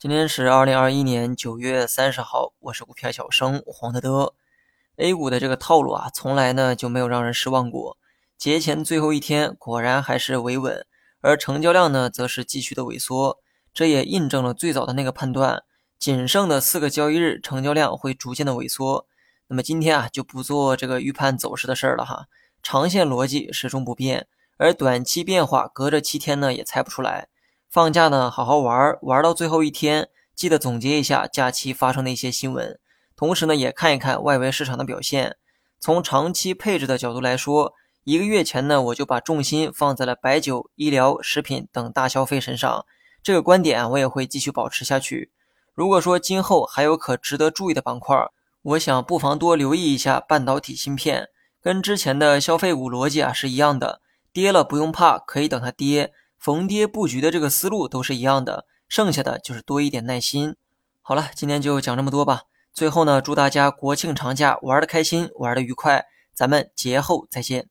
今天是二零二一年九月三十号，我是股票小生黄德德。A 股的这个套路啊，从来呢就没有让人失望过。节前最后一天，果然还是维稳，而成交量呢，则是继续的萎缩。这也印证了最早的那个判断：仅剩的四个交易日，成交量会逐渐的萎缩。那么今天啊，就不做这个预判走势的事儿了哈。长线逻辑始终不变，而短期变化隔着七天呢，也猜不出来。放假呢，好好玩，玩到最后一天，记得总结一下假期发生的一些新闻，同时呢，也看一看外围市场的表现。从长期配置的角度来说，一个月前呢，我就把重心放在了白酒、医疗、食品等大消费身上，这个观点我也会继续保持下去。如果说今后还有可值得注意的板块，我想不妨多留意一下半导体芯片，跟之前的消费股逻辑啊是一样的，跌了不用怕，可以等它跌。逢跌布局的这个思路都是一样的，剩下的就是多一点耐心。好了，今天就讲这么多吧。最后呢，祝大家国庆长假玩的开心，玩的愉快。咱们节后再见。